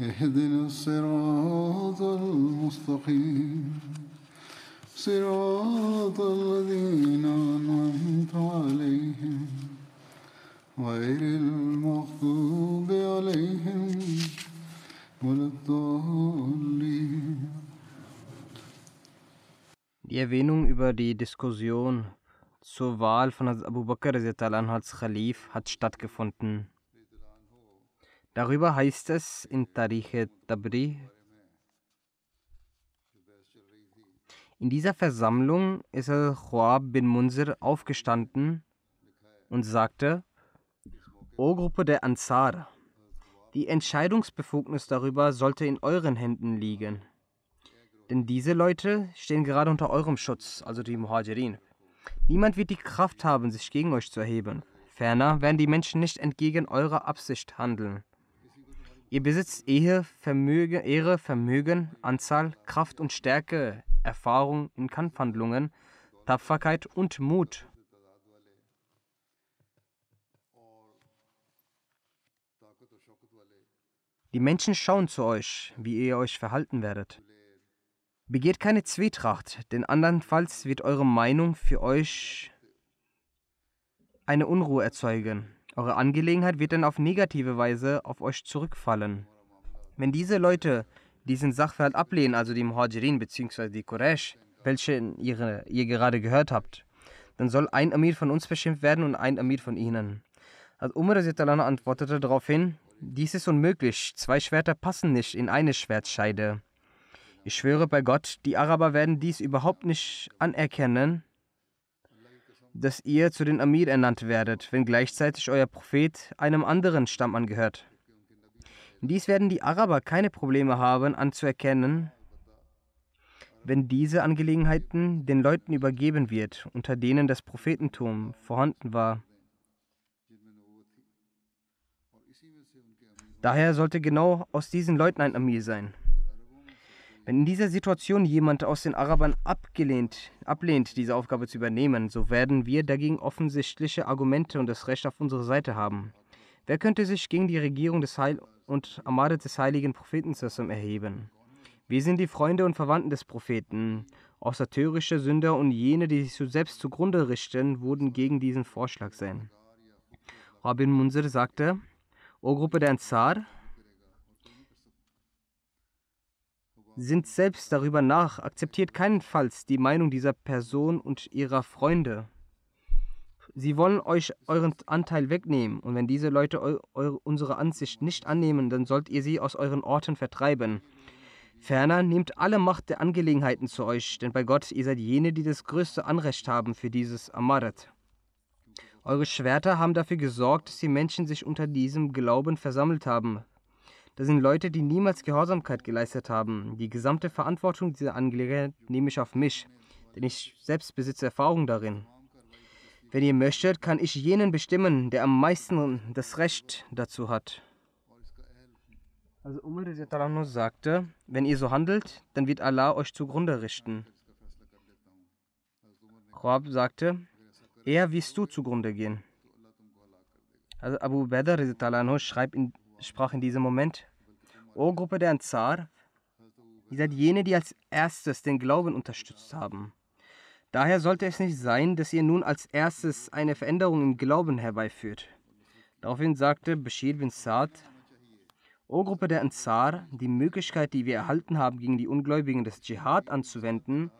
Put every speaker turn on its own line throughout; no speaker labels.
اهدنا الصراط المستقيم صراط الذين أنعمت عليهم غير المغضوب عليهم ولا الضالين
Die Erwähnung über die Diskussion zur Wahl von Abu Bakr als Khalif hat stattgefunden. Darüber heißt es in Tarikh Tabri, in dieser Versammlung ist Khwab bin Munzir aufgestanden und sagte, O Gruppe der Ansar, die Entscheidungsbefugnis darüber sollte in euren Händen liegen. Denn diese Leute stehen gerade unter eurem Schutz, also die Muhajirin. Niemand wird die Kraft haben, sich gegen euch zu erheben. Ferner werden die Menschen nicht entgegen eurer Absicht handeln. Ihr besitzt Ehe, Vermögen, Ehre, Vermögen, Anzahl, Kraft und Stärke, Erfahrung in Kampfhandlungen, Tapferkeit und Mut. Die Menschen schauen zu euch, wie ihr euch verhalten werdet. Begeht keine Zwietracht, denn andernfalls wird eure Meinung für euch eine Unruhe erzeugen. Eure Angelegenheit wird dann auf negative Weise auf euch zurückfallen. Wenn diese Leute diesen Sachverhalt ablehnen, also die Muhajirin bzw. die Quraysh, welche ihre, ihr gerade gehört habt, dann soll ein Amir von uns beschimpft werden und ein Amir von ihnen. Also Umar antwortete daraufhin, dies ist unmöglich, zwei Schwerter passen nicht in eine Schwertscheide. Ich schwöre bei Gott, die Araber werden dies überhaupt nicht anerkennen, dass ihr zu den Amir ernannt werdet, wenn gleichzeitig euer Prophet einem anderen Stamm angehört. Dies werden die Araber keine Probleme haben anzuerkennen, wenn diese Angelegenheiten den Leuten übergeben wird, unter denen das Prophetentum vorhanden war. Daher sollte genau aus diesen Leuten ein Amir sein. Wenn in dieser Situation jemand aus den Arabern abgelehnt, ablehnt, diese Aufgabe zu übernehmen, so werden wir dagegen offensichtliche Argumente und das Recht auf unserer Seite haben. Wer könnte sich gegen die Regierung des Heil und Amade des heiligen Propheten erheben? Wir sind die Freunde und Verwandten des Propheten. Außer törische Sünder und jene, die sich selbst zugrunde richten, wurden gegen diesen Vorschlag sein. Rabin Munzir sagte, O Gruppe der Ansar, sind selbst darüber nach, akzeptiert keinenfalls die Meinung dieser Person und ihrer Freunde. Sie wollen euch euren Anteil wegnehmen, und wenn diese Leute eu unsere Ansicht nicht annehmen, dann sollt ihr sie aus euren Orten vertreiben. Ferner nehmt alle Macht der Angelegenheiten zu euch, denn bei Gott ihr seid jene, die das größte Anrecht haben für dieses Amaret. Eure Schwerter haben dafür gesorgt, dass die Menschen sich unter diesem Glauben versammelt haben. Das sind Leute, die niemals Gehorsamkeit geleistet haben. Die gesamte Verantwortung dieser Angelegenheit nehme ich auf mich, denn ich selbst besitze Erfahrung darin. Wenn ihr möchtet, kann ich jenen bestimmen, der am meisten das Recht dazu hat. Also Umar sagte, wenn ihr so handelt, dann wird Allah euch zugrunde richten. Khwab sagte, eher wirst du zugrunde gehen. Also Abu Badr schreibt in, sprach in diesem Moment, O Gruppe der Ansar, ihr seid jene, die als erstes den Glauben unterstützt haben. Daher sollte es nicht sein, dass ihr nun als erstes eine Veränderung im Glauben herbeiführt. Daraufhin sagte Bashir bin Saad, O Gruppe der Ansar, die Möglichkeit, die wir erhalten haben, gegen die Ungläubigen des Dschihad anzuwenden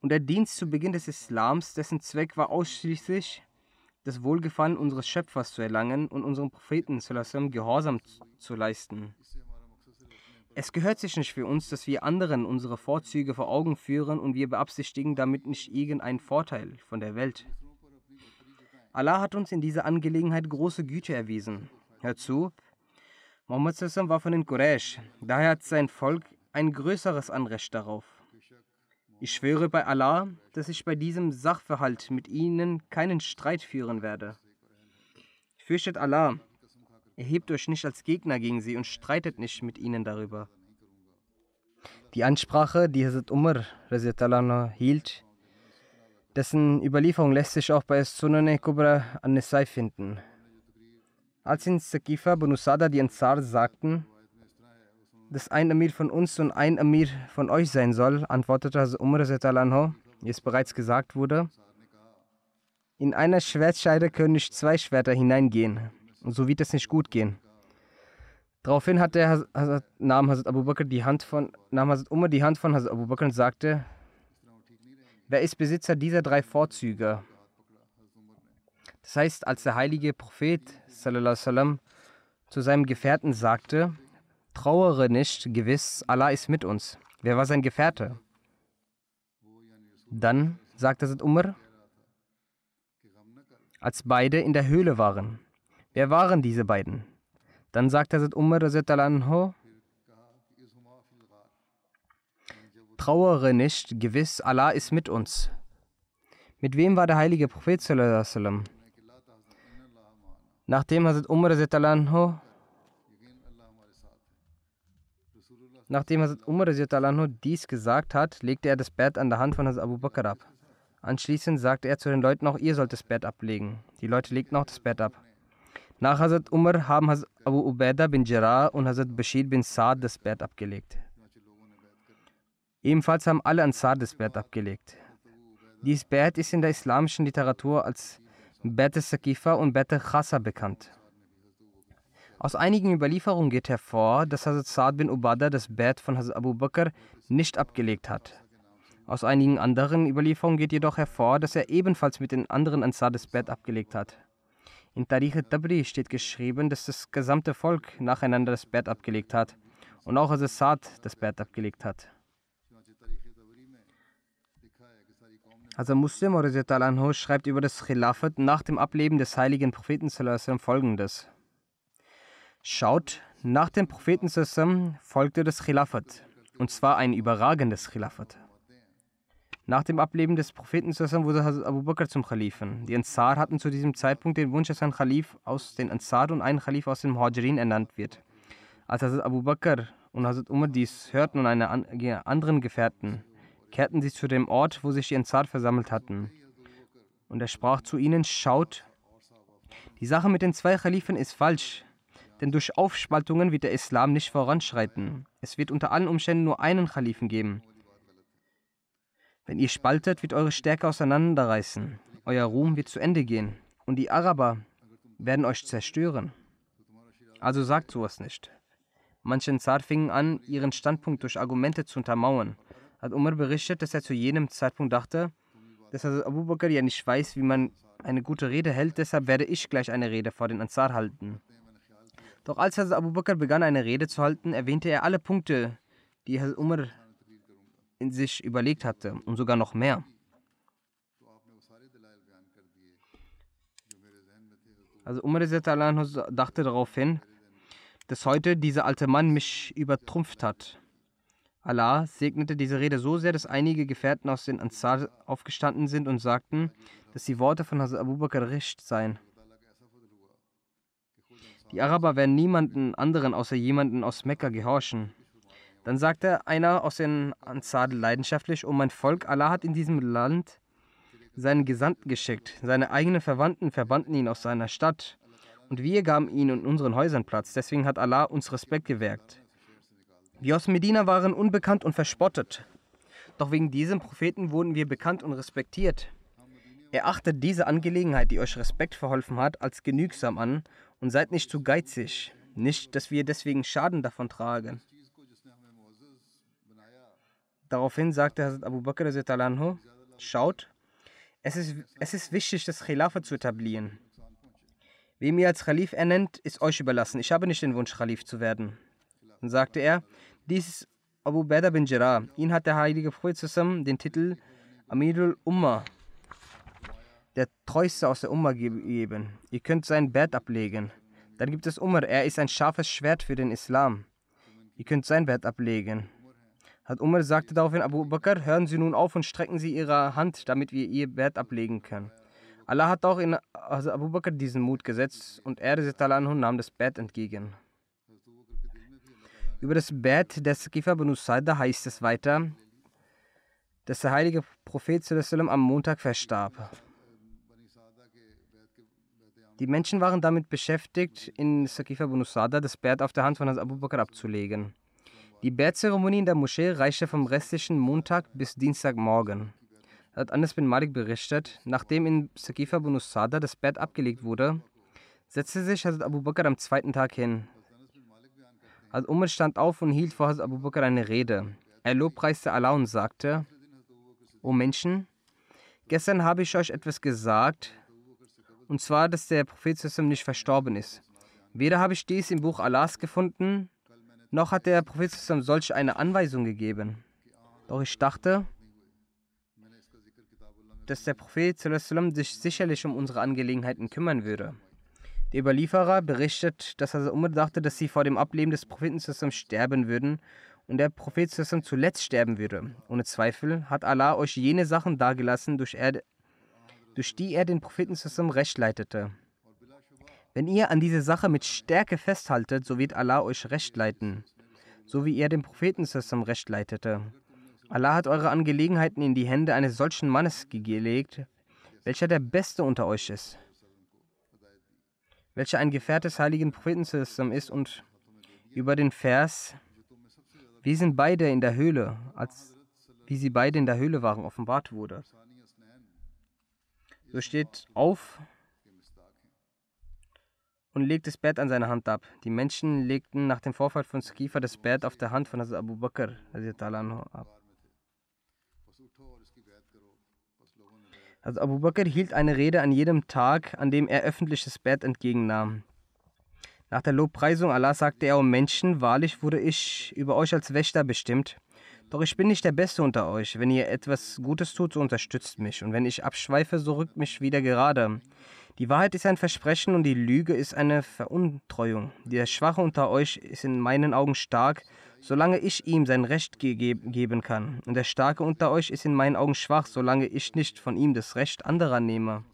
und der Dienst zu Beginn des Islams, dessen Zweck war ausschließlich, das Wohlgefallen unseres Schöpfers zu erlangen und unserem Propheten Gehorsam zu leisten. Es gehört sich nicht für uns, dass wir anderen unsere Vorzüge vor Augen führen und wir beabsichtigen damit nicht irgendeinen Vorteil von der Welt. Allah hat uns in dieser Angelegenheit große Güte erwiesen. Hör zu, Muhammad Sassam war von den Quraysh, daher hat sein Volk ein größeres Anrecht darauf. Ich schwöre bei Allah, dass ich bei diesem Sachverhalt mit ihnen keinen Streit führen werde. Fürchtet Allah, erhebt euch nicht als Gegner gegen sie und streitet nicht mit ihnen darüber. Die Ansprache, die Hazrat Umar hielt, dessen Überlieferung lässt sich auch bei Sunan Kubra an-Nisai finden. Als in Sakifa Bunusada die Ansar sagten, dass ein Amir von uns und ein Amir von euch sein soll, antwortete Hazrat Umar, wie es bereits gesagt wurde, in einer Schwertscheide können nicht zwei Schwerter hineingehen, so wird es nicht gut gehen. Daraufhin hat der Hazrat, nahm Hazrat Abu Bakr die Hand von, nahm Hazrat Umar die Hand von Hazrat Abu Bakr und sagte, wer ist Besitzer dieser drei Vorzüge? Das heißt, als der heilige Prophet sallam, zu seinem Gefährten sagte, trauere nicht, gewiss, Allah ist mit uns. Wer war sein Gefährte? Dann sagte Sid Umar, als beide in der Höhle waren. Wer waren diese beiden? Dann sagte Sid Umar, trauere nicht, gewiss, Allah ist mit uns. Mit wem war der heilige Prophet? Nachdem Hazrat Umar Nachdem Hazrat Umar dies gesagt hat, legte er das Bett an der Hand von Hazrat Abu Bakr ab. Anschließend sagte er zu den Leuten, auch ihr sollt das Bett ablegen. Die Leute legten auch das Bett ab. Nach Hazrat Umar haben Hazrat Abu Ubaidah bin Jarrah und Hazrat Bashir bin Saad das Bett abgelegt. Ebenfalls haben alle Ansar das Bett abgelegt. Dieses Bett ist in der islamischen Literatur als Bet Sakifa und Bet Khasa bekannt. Aus einigen Überlieferungen geht hervor, dass Hazrat Saad bin Ubada das Bett von Hazrat Abu Bakr nicht abgelegt hat. Aus einigen anderen Überlieferungen geht jedoch hervor, dass er ebenfalls mit den anderen Ansar das Bett abgelegt hat. In Tarikh Tabri steht geschrieben, dass das gesamte Volk nacheinander das Bett abgelegt hat und auch Hazrat Saad das Bett abgelegt hat. Also Muslim anhu schreibt über das Khilafat nach dem Ableben des heiligen Propheten folgendes. Schaut, nach dem Propheten folgte das Khilafat, und zwar ein überragendes Khilafat. Nach dem Ableben des Propheten wurde Hazrat Abu Bakr zum Khalifen. Die Ansar hatten zu diesem Zeitpunkt den Wunsch, dass ein Khalif aus den Ansar und ein Khalif aus den Muhajirin ernannt wird. Als Hazrat Abu Bakr und Hazrat Umar dies hörten und eine anderen Gefährten, kehrten sie zu dem Ort, wo sich die Ansar versammelt hatten. Und er sprach zu ihnen, schaut, die Sache mit den zwei Khalifen ist falsch, denn durch Aufspaltungen wird der Islam nicht voranschreiten. Es wird unter allen Umständen nur einen Khalifen geben. Wenn ihr spaltet, wird eure Stärke auseinanderreißen, euer Ruhm wird zu Ende gehen und die Araber werden euch zerstören. Also sagt sowas nicht. Manche Ansar fingen an, ihren Standpunkt durch Argumente zu untermauern hat Umar berichtet, dass er zu jenem Zeitpunkt dachte, dass also Abu Bakr ja nicht weiß, wie man eine gute Rede hält, deshalb werde ich gleich eine Rede vor den Ansar halten. Doch als Hazrat Abu Bakr begann, eine Rede zu halten, erwähnte er alle Punkte, die Hazrat Umar sich überlegt hatte und sogar noch mehr. Also Umar dachte daraufhin, dass heute dieser alte Mann mich übertrumpft hat Allah segnete diese Rede so sehr, dass einige Gefährten aus den Ansar aufgestanden sind und sagten, dass die Worte von Hazrat Abu Bakr recht seien. Die Araber werden niemanden anderen außer jemanden aus Mekka gehorchen. Dann sagte einer aus den Ansar leidenschaftlich, O mein Volk, Allah hat in diesem Land seinen Gesandten geschickt. Seine eigenen Verwandten verbannten ihn aus seiner Stadt. Und wir gaben ihn in unseren Häusern Platz. Deswegen hat Allah uns Respekt gewährt. Wir aus Medina waren unbekannt und verspottet. Doch wegen diesem Propheten wurden wir bekannt und respektiert. Erachtet diese Angelegenheit, die euch Respekt verholfen hat, als genügsam an und seid nicht zu geizig. nicht, dass wir deswegen Schaden davon tragen. Daraufhin sagte Hazrat Abu Bakr, schaut, es ist, es ist wichtig, das Khilafah zu etablieren. Wem ihr als Khalif ernennt, ist euch überlassen. Ich habe nicht den Wunsch, Khalif zu werden. Dann sagte er, dies ist Abu Beda bin Jarrah. Ihn hat der heilige Prophet zusammen den Titel Amirul Ummah, der Treueste aus der Ummah gegeben. Ihr könnt sein Bett ablegen. Dann gibt es Umar, er ist ein scharfes Schwert für den Islam. Ihr könnt sein Bett ablegen. Hat Umar sagte daraufhin Abu Bakr, hören Sie nun auf und strecken Sie Ihre Hand, damit wir Ihr Bett ablegen können. Allah hat auch in Abu Bakr diesen Mut gesetzt und er nahm das Bett entgegen. Über das Bett des Skifa bin Usaida heißt es weiter, dass der heilige Prophet am Montag verstarb. Die Menschen waren damit beschäftigt, in Sakifa Bunusada das Bett auf der Hand von Abu Bakr abzulegen. Die Beerzeremonie in der Moschee reichte vom restlichen Montag bis Dienstagmorgen. Hat Anas bin Malik berichtet, nachdem in Sakifa bin Sada das Bett abgelegt wurde, setzte sich Hazrat Abu Bakr am zweiten Tag hin. Hazrat Umar stand auf und hielt vor Hazrat Abu Bakr eine Rede. Er lobpreiste Allah und sagte, O Menschen, gestern habe ich euch etwas gesagt, und zwar, dass der Prophet nicht verstorben ist. Weder habe ich dies im Buch Allahs gefunden, noch hat der Prophet solch eine Anweisung gegeben. Doch ich dachte, dass der Prophet sich sicherlich um unsere Angelegenheiten kümmern würde. Der Überlieferer berichtet, dass er Umar dachte, dass sie vor dem Ableben des Propheten sterben würden und der Prophet zuletzt sterben würde. Ohne Zweifel hat Allah euch jene Sachen dargelassen, durch, er, durch die er den Propheten recht leitete. Wenn ihr an diese Sache mit Stärke festhaltet, so wird Allah euch recht leiten, so wie er dem Propheten recht leitete. Allah hat eure Angelegenheiten in die Hände eines solchen Mannes gelegt, welcher der Beste unter euch ist, welcher ein Gefährte des heiligen Propheten ist und über den Vers, wir sind beide in der Höhle, als wie sie beide in der Höhle waren, offenbart wurde. So steht auf, und legt das Bett an seine Hand ab. Die Menschen legten nach dem Vorfall von Skifa das Bett auf der Hand von Hazrat Abu Bakr ab. Also Abu Bakr hielt eine Rede an jedem Tag, an dem er öffentlich das Bett entgegennahm. Nach der Lobpreisung Allah sagte er, O Menschen, wahrlich wurde ich über euch als Wächter bestimmt. Doch ich bin nicht der Beste unter euch. Wenn ihr etwas Gutes tut, so unterstützt mich. Und wenn ich abschweife, so rückt mich wieder gerade. Die Wahrheit ist ein Versprechen und die Lüge ist eine Veruntreuung. Der Schwache unter euch ist in meinen Augen stark, solange ich ihm sein Recht ge geben kann. Und der Starke unter euch ist in meinen Augen schwach, solange ich nicht von ihm das Recht anderer nehme.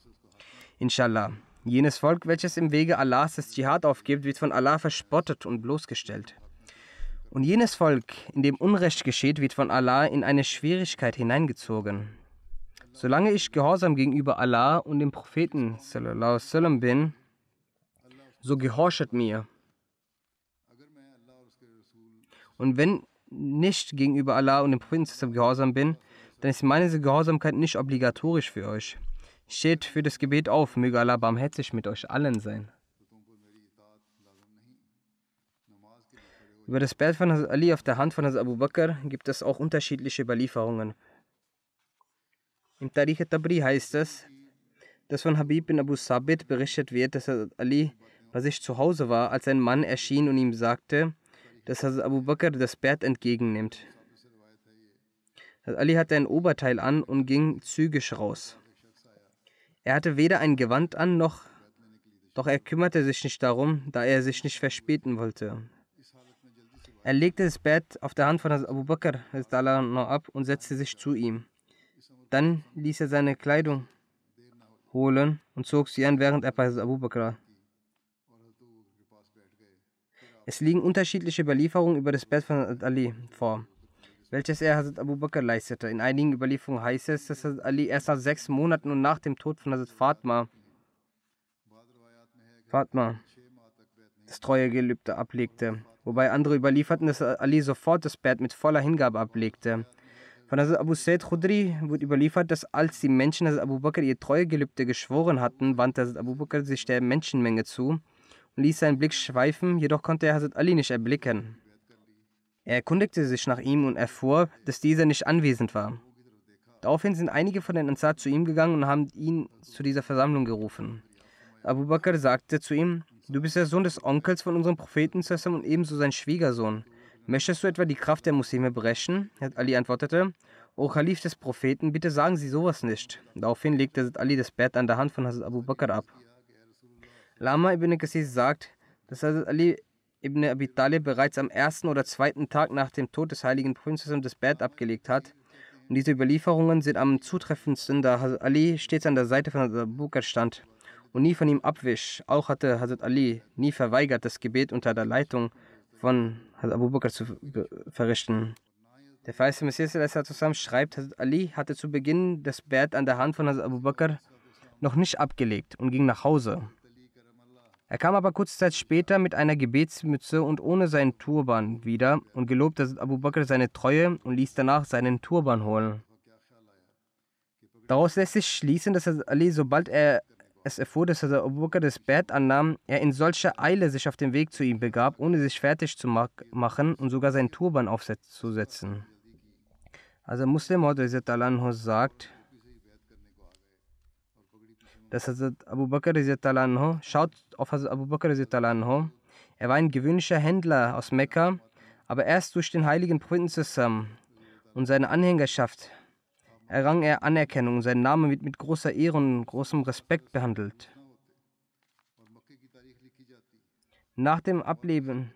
Inshallah. Jenes Volk, welches im Wege Allahs das Dschihad aufgibt, wird von Allah verspottet und bloßgestellt. Und jenes Volk, in dem Unrecht geschieht, wird von Allah in eine Schwierigkeit hineingezogen. Solange ich gehorsam gegenüber Allah und dem Propheten sallam, bin, so gehorchet mir. Und wenn nicht gegenüber Allah und dem Propheten gehorsam bin, dann ist meine Gehorsamkeit nicht obligatorisch für euch. Steht für das Gebet auf, möge Allah barmherzig mit euch allen sein. Über das Bett von Ali auf der Hand von Abu Bakr gibt es auch unterschiedliche Überlieferungen. Im Tariq Tabri heißt es, dass von Habib bin Abu Sabit berichtet wird, dass Ali bei sich zu Hause war, als ein Mann erschien und ihm sagte, dass Abu Bakr das Bett entgegennimmt. Ali hatte ein Oberteil an und ging zügig raus. Er hatte weder ein Gewand an, noch, doch er kümmerte sich nicht darum, da er sich nicht verspäten wollte. Er legte das Bett auf der Hand von Abu Bakr ab und setzte sich zu ihm. Dann ließ er seine Kleidung holen und zog sie an, während er bei Abu Bakr Es liegen unterschiedliche Überlieferungen über das Bett von Ali vor, welches er Hazrat Abu Bakr leistete. In einigen Überlieferungen heißt es, dass Hazrat Ali erst nach sechs Monaten und nach dem Tod von Hazrat Fatma, Fatma das Treuegelübde ablegte, wobei andere überlieferten, dass Ali sofort das Bett mit voller Hingabe ablegte. Von Hazrat Abu Said Khudri wird überliefert, dass als die Menschen Hazrat Abu Bakr ihr Treuegelübde geschworen hatten, wandte Hazrat Abu Bakr sich der Menschenmenge zu und ließ seinen Blick schweifen, jedoch konnte er Hazrat Ali nicht erblicken. Er erkundigte sich nach ihm und erfuhr, dass dieser nicht anwesend war. Daraufhin sind einige von den Ansar zu ihm gegangen und haben ihn zu dieser Versammlung gerufen. Abu Bakr sagte zu ihm, du bist der Sohn des Onkels von unserem Propheten und ebenso sein Schwiegersohn. Möchtest du etwa die Kraft der Muslime brechen? Ali antwortete, O Khalif des Propheten, bitte sagen Sie sowas nicht. Daraufhin legte Ali das Bett an der Hand von Hazrat Abu Bakr ab. Lama ibn Qassis sagt, dass Hazrat Ali ibn Abi Talib bereits am ersten oder zweiten Tag nach dem Tod des heiligen Propheten das Bett abgelegt hat. Und diese Überlieferungen sind am zutreffendsten, da Hazrat Ali stets an der Seite von Hazrat Abu Bakr stand und nie von ihm abwisch. Auch hatte Hazrat Ali nie verweigert, das Gebet unter der Leitung von Hazrat Abu Bakr zu verrichten. Der Feiste Messias zusammen schreibt, Hazrat Ali hatte zu Beginn das Bett an der Hand von Hazrat Abu Bakr noch nicht abgelegt und ging nach Hause. Er kam aber kurze Zeit später mit einer Gebetsmütze und ohne seinen Turban wieder und gelobte Hazrat Abu Bakr seine Treue und ließ danach seinen Turban holen. Daraus lässt sich schließen, dass Hazrat Ali, sobald er es erfuhr, dass Hazrat Abu Bakr das Bett annahm, er in solcher Eile sich auf den Weg zu ihm begab, ohne sich fertig zu machen und sogar seinen Turban aufzusetzen. Also Muslim Maud sagt, dass Hazrat Abu Bakr schaut auf Hazrat Abu Bakr er war ein gewöhnlicher Händler aus Mekka, aber erst durch den heiligen Propheten zusammen und seine Anhängerschaft errang er Anerkennung sein Name wird mit großer Ehre und großem Respekt behandelt. Nach dem Ableben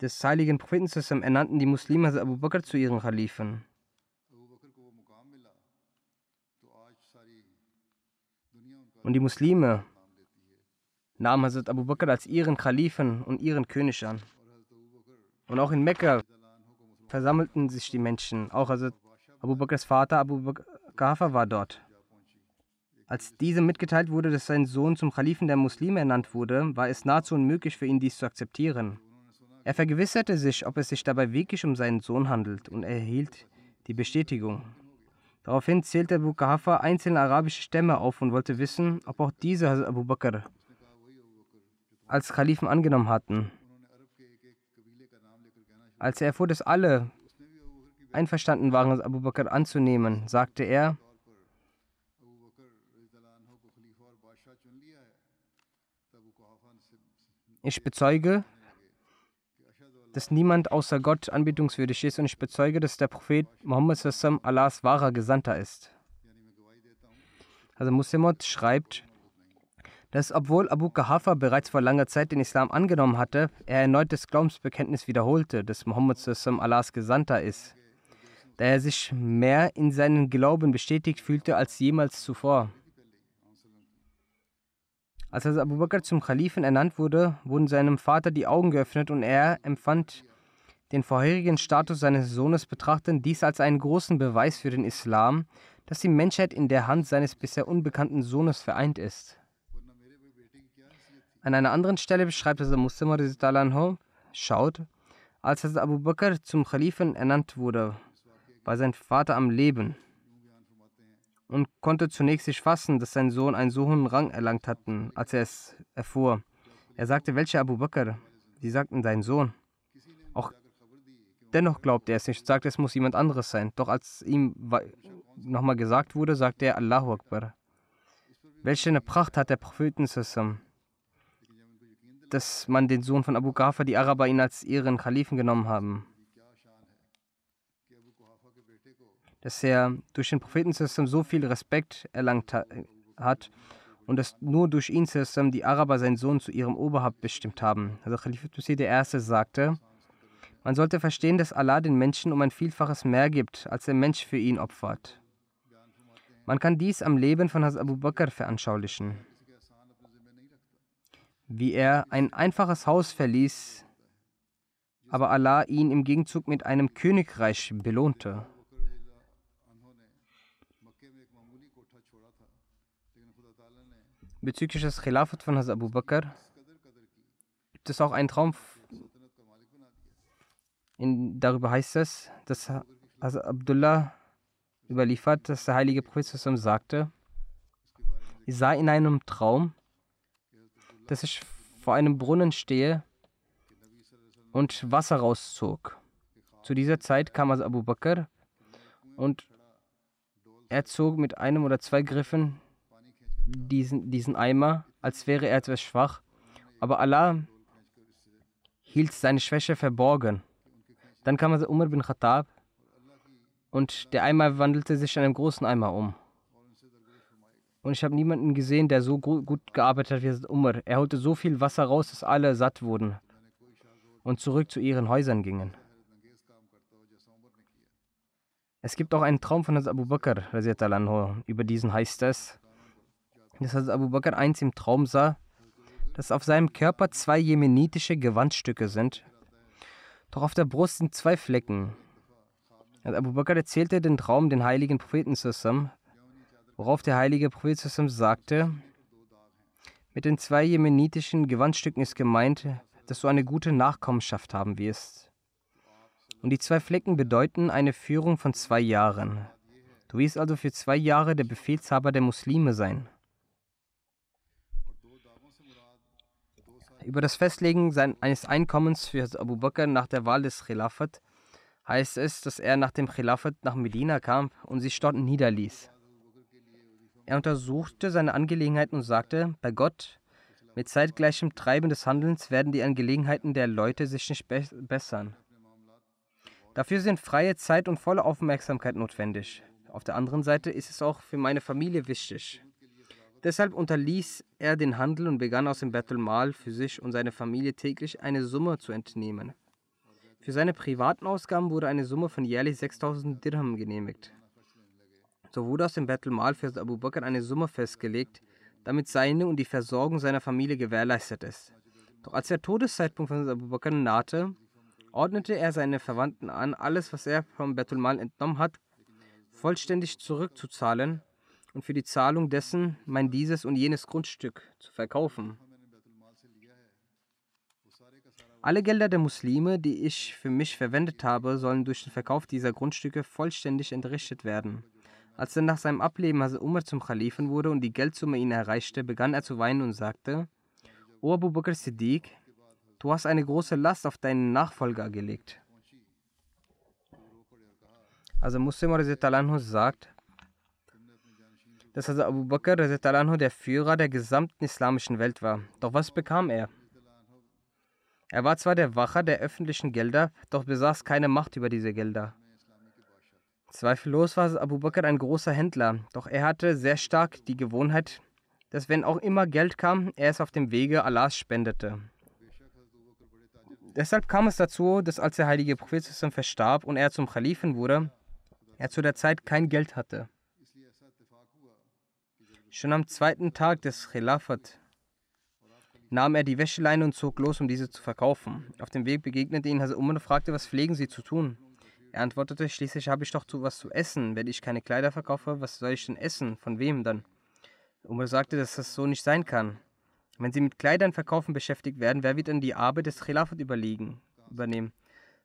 des heiligen Propheten ernannten die Muslime Abu Bakr zu ihren Khalifen. Und die Muslime nahmen Hazrat Abu Bakr als ihren Khalifen und ihren König an. Und auch in Mekka versammelten sich die Menschen. Auch Hazrat Abu Bakrs Vater Abu Bakr war dort. Als diesem mitgeteilt wurde, dass sein Sohn zum Khalifen der Muslime ernannt wurde, war es nahezu unmöglich für ihn, dies zu akzeptieren. Er vergewisserte sich, ob es sich dabei wirklich um seinen Sohn handelt und erhielt die Bestätigung. Daraufhin zählte Abu Kahafa einzelne arabische Stämme auf und wollte wissen, ob auch diese Abu Bakr als Kalifen angenommen hatten. Als er erfuhr, dass alle einverstanden waren, Abu Bakr anzunehmen, sagte er, ich bezeuge, dass niemand außer Gott anbetungswürdig ist und ich bezeuge, dass der Prophet Muhammad Allahs wahrer Gesandter ist. Also Muslimot schreibt, dass obwohl Abu Kahafa bereits vor langer Zeit den Islam angenommen hatte, er erneut das Glaubensbekenntnis wiederholte, dass Muhammad Sassam Allahs Gesandter ist, da er sich mehr in seinen Glauben bestätigt fühlte als jemals zuvor. Als also Abu Bakr zum Kalifen ernannt wurde, wurden seinem Vater die Augen geöffnet und er empfand den vorherigen Status seines Sohnes betrachtend dies als einen großen Beweis für den Islam, dass die Menschheit in der Hand seines bisher unbekannten Sohnes vereint ist. An einer anderen Stelle beschreibt der Muslim schaut, als Abu Bakr zum Kalifen ernannt wurde, war sein Vater am Leben und konnte zunächst sich fassen, dass sein Sohn einen so hohen Rang erlangt hatten, als er es erfuhr. Er sagte, welcher Abu Bakr? Sie sagten, dein Sohn. Auch dennoch glaubte er es nicht, sagte, es muss jemand anderes sein. Doch als ihm nochmal gesagt wurde, sagte er, Allahu Akbar. Welche eine Pracht hat der Propheten dass man den Sohn von Abu Ghafa, die Araber, ihn als ihren Kalifen genommen haben. dass er durch den Propheten so viel Respekt erlangt hat und dass nur durch ihn die Araber seinen Sohn zu ihrem Oberhaupt bestimmt haben. Also Khalifat Masih I. sagte, man sollte verstehen, dass Allah den Menschen um ein Vielfaches mehr gibt, als der Mensch für ihn opfert. Man kann dies am Leben von Hazrat Abu Bakr veranschaulichen. Wie er ein einfaches Haus verließ, aber Allah ihn im Gegenzug mit einem Königreich belohnte. bezüglich des Khilafat von Hazrat Abu Bakr gibt es auch einen Traum. In, darüber heißt es, dass Hazrat Abdullah überliefert, dass der heilige Prophet sagte, Ich sah in einem Traum, dass ich vor einem Brunnen stehe und Wasser rauszog. Zu dieser Zeit kam also Abu Bakr und er zog mit einem oder zwei Griffen diesen, diesen Eimer, als wäre er etwas schwach. Aber Allah hielt seine Schwäche verborgen. Dann kam also Umar bin Khattab und der Eimer wandelte sich in einen großen Eimer um. Und ich habe niemanden gesehen, der so gut gearbeitet hat wie Umar. Er holte so viel Wasser raus, dass alle satt wurden und zurück zu ihren Häusern gingen. Es gibt auch einen Traum von Abu Bakr, über diesen heißt es, dass Abu Bakr eins im Traum sah, dass auf seinem Körper zwei jemenitische Gewandstücke sind, doch auf der Brust sind zwei Flecken. Abu Bakr erzählte den Traum den heiligen Propheten zusammen, worauf der heilige Prophet sagte, mit den zwei jemenitischen Gewandstücken ist gemeint, dass du eine gute Nachkommenschaft haben wirst. Und die zwei Flecken bedeuten eine Führung von zwei Jahren. Du wirst also für zwei Jahre der Befehlshaber der Muslime sein. Über das Festlegen eines Einkommens für Abu Bakr nach der Wahl des Khilafat heißt es, dass er nach dem Khilafat nach Medina kam und sich dort niederließ. Er untersuchte seine Angelegenheiten und sagte, bei Gott, mit zeitgleichem Treiben des Handelns werden die Angelegenheiten der Leute sich nicht be bessern. Dafür sind freie Zeit und volle Aufmerksamkeit notwendig. Auf der anderen Seite ist es auch für meine Familie wichtig. Deshalb unterließ er den Handel und begann aus dem Bettelmal für sich und seine Familie täglich eine Summe zu entnehmen. Für seine privaten Ausgaben wurde eine Summe von jährlich 6000 Dirham genehmigt. So wurde aus dem Bettelmal für Abu Bakr eine Summe festgelegt, damit seine und die Versorgung seiner Familie gewährleistet ist. Doch als der Todeszeitpunkt von Abu Bakr nahte, ordnete er seine Verwandten an, alles, was er vom Bettelmal entnommen hat, vollständig zurückzuzahlen und für die Zahlung dessen mein dieses und jenes Grundstück zu verkaufen. Alle Gelder der Muslime, die ich für mich verwendet habe, sollen durch den Verkauf dieser Grundstücke vollständig entrichtet werden. Als er nach seinem Ableben Hazrat Umar zum Khalifen wurde und die Geldsumme ihn erreichte, begann er zu weinen und sagte: O Abu Bakr Siddiq, du hast eine große Last auf deinen Nachfolger gelegt. Also Muslim sagt, dass also Abu Bakr der Führer der gesamten islamischen Welt war. Doch was bekam er? Er war zwar der Wacher der öffentlichen Gelder, doch besaß keine Macht über diese Gelder. Zweifellos war Abu Bakr ein großer Händler, doch er hatte sehr stark die Gewohnheit, dass wenn auch immer Geld kam, er es auf dem Wege Allahs spendete. Deshalb kam es dazu, dass als der heilige Prophet verstarb und er zum Khalifen wurde, er zu der Zeit kein Geld hatte. Schon am zweiten Tag des Khilafat nahm er die Wäscheleine und zog los, um diese zu verkaufen. Auf dem Weg begegnete ihn Hazrat Umar und fragte, was pflegen Sie zu tun? Er antwortete, schließlich habe ich doch zu was zu essen. Wenn ich keine Kleider verkaufe, was soll ich denn essen? Von wem dann? Umar sagte, dass das so nicht sein kann. Wenn Sie mit Kleidern verkaufen beschäftigt werden, wer wird dann die Arbeit des Khilafat überlegen, übernehmen?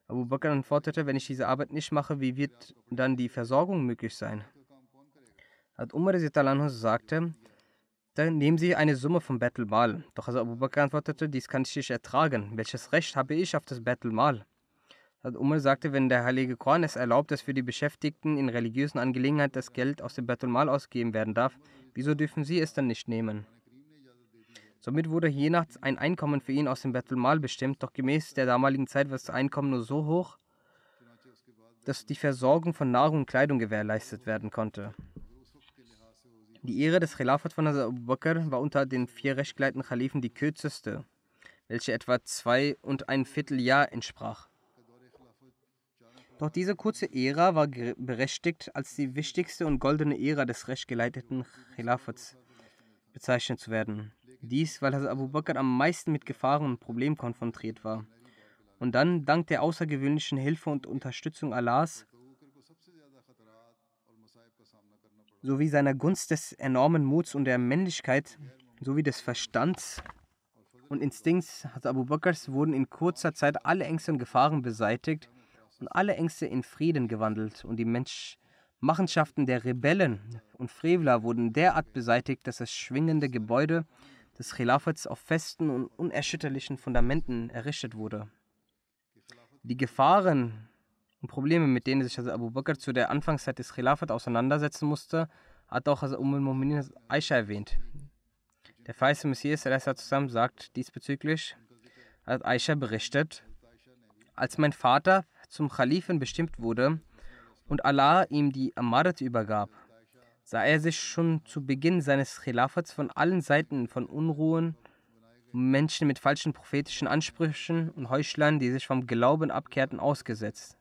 Abu Bakr antwortete, wenn ich diese Arbeit nicht mache, wie wird dann die Versorgung möglich sein? Hat Umar sagte, dann nehmen Sie eine Summe vom Bettelmal. Doch also Abu Bakr antwortete, dies kann ich nicht ertragen. Welches Recht habe ich auf das Bettelmal? Umar sagte, wenn der Heilige Koran es erlaubt, dass für die Beschäftigten in religiösen Angelegenheiten das Geld aus dem Bettelmal ausgegeben werden darf, wieso dürfen Sie es dann nicht nehmen? Somit wurde je nach ein Einkommen für ihn aus dem Bettelmal bestimmt, doch gemäß der damaligen Zeit war das Einkommen nur so hoch, dass die Versorgung von Nahrung und Kleidung gewährleistet werden konnte. Die Ehre des Khilafat von Hazrat Abu Bakr war unter den vier rechtgeleiteten Khalifen die kürzeste, welche etwa zwei und ein Vierteljahr entsprach. Doch diese kurze Ära war berechtigt, als die wichtigste und goldene Ära des rechtgeleiteten Khilafats bezeichnet zu werden. Dies, weil Hazrat Abu Bakr am meisten mit Gefahren und Problemen konfrontiert war. Und dann, dank der außergewöhnlichen Hilfe und Unterstützung Allahs, sowie seiner Gunst des enormen Muts und der Männlichkeit sowie des Verstands und Instinkts hat Abu Bakrs wurden in kurzer Zeit alle Ängste und Gefahren beseitigt und alle Ängste in Frieden gewandelt und die Mensch, Machenschaften der Rebellen und Frevler wurden derart beseitigt, dass das schwingende Gebäude des Khilafats auf festen und unerschütterlichen Fundamenten errichtet wurde. Die Gefahren und Probleme, mit denen sich also Abu Bakr zu der Anfangszeit des Khilafat auseinandersetzen musste, hat auch also Umm al-Mu'minin Aisha erwähnt. Der feiste Messias zusammen sagt diesbezüglich, hat Aisha berichtet, als mein Vater zum Khalifen bestimmt wurde und Allah ihm die Amarat übergab, sah er sich schon zu Beginn seines Khilafats von allen Seiten von Unruhen, Menschen mit falschen prophetischen Ansprüchen und Heuchlern, die sich vom Glauben abkehrten, ausgesetzt.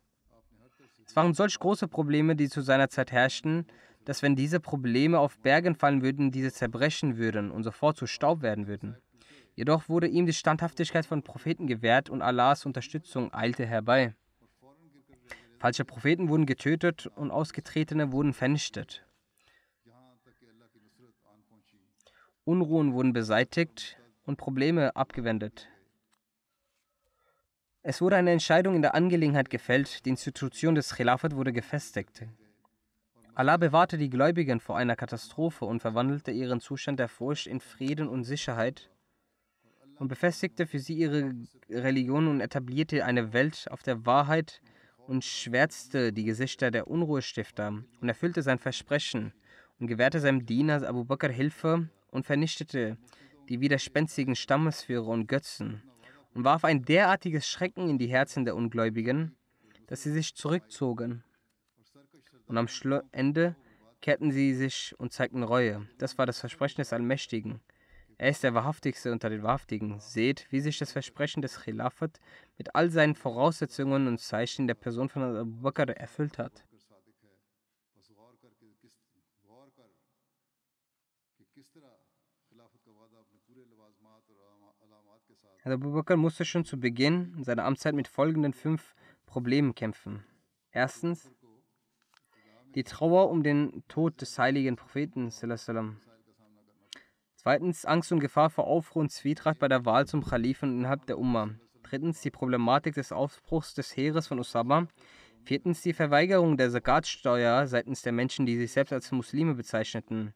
Es waren solch große Probleme, die zu seiner Zeit herrschten, dass wenn diese Probleme auf Bergen fallen würden, diese zerbrechen würden und sofort zu Staub werden würden. Jedoch wurde ihm die Standhaftigkeit von Propheten gewährt und Allahs Unterstützung eilte herbei. Falsche Propheten wurden getötet und Ausgetretene wurden vernichtet. Unruhen wurden beseitigt und Probleme abgewendet. Es wurde eine Entscheidung in der Angelegenheit gefällt, die Institution des Khilafat wurde gefestigt. Allah bewahrte die Gläubigen vor einer Katastrophe und verwandelte ihren Zustand der Furcht in Frieden und Sicherheit und befestigte für sie ihre Religion und etablierte eine Welt auf der Wahrheit und schwärzte die Gesichter der Unruhestifter und erfüllte sein Versprechen und gewährte seinem Diener Abu Bakr Hilfe und vernichtete die widerspenstigen Stammesführer und Götzen und warf ein derartiges Schrecken in die Herzen der Ungläubigen, dass sie sich zurückzogen und am Schlu Ende kehrten sie sich und zeigten Reue. Das war das Versprechen des Allmächtigen. Er ist der Wahrhaftigste unter den Wahrhaftigen. Seht, wie sich das Versprechen des Khilafat mit all seinen Voraussetzungen und Zeichen der Person von Abu Bakr erfüllt hat. Abu Bakr musste schon zu Beginn seiner Amtszeit mit folgenden fünf Problemen kämpfen. Erstens, die Trauer um den Tod des heiligen Propheten. Zweitens Angst und Gefahr vor Aufruhr und Zwietracht bei der Wahl zum Khalifen innerhalb der Umma. Drittens die Problematik des Aufbruchs des Heeres von Usama. Viertens die Verweigerung der Zakatsteuer seitens der Menschen, die sich selbst als Muslime bezeichneten.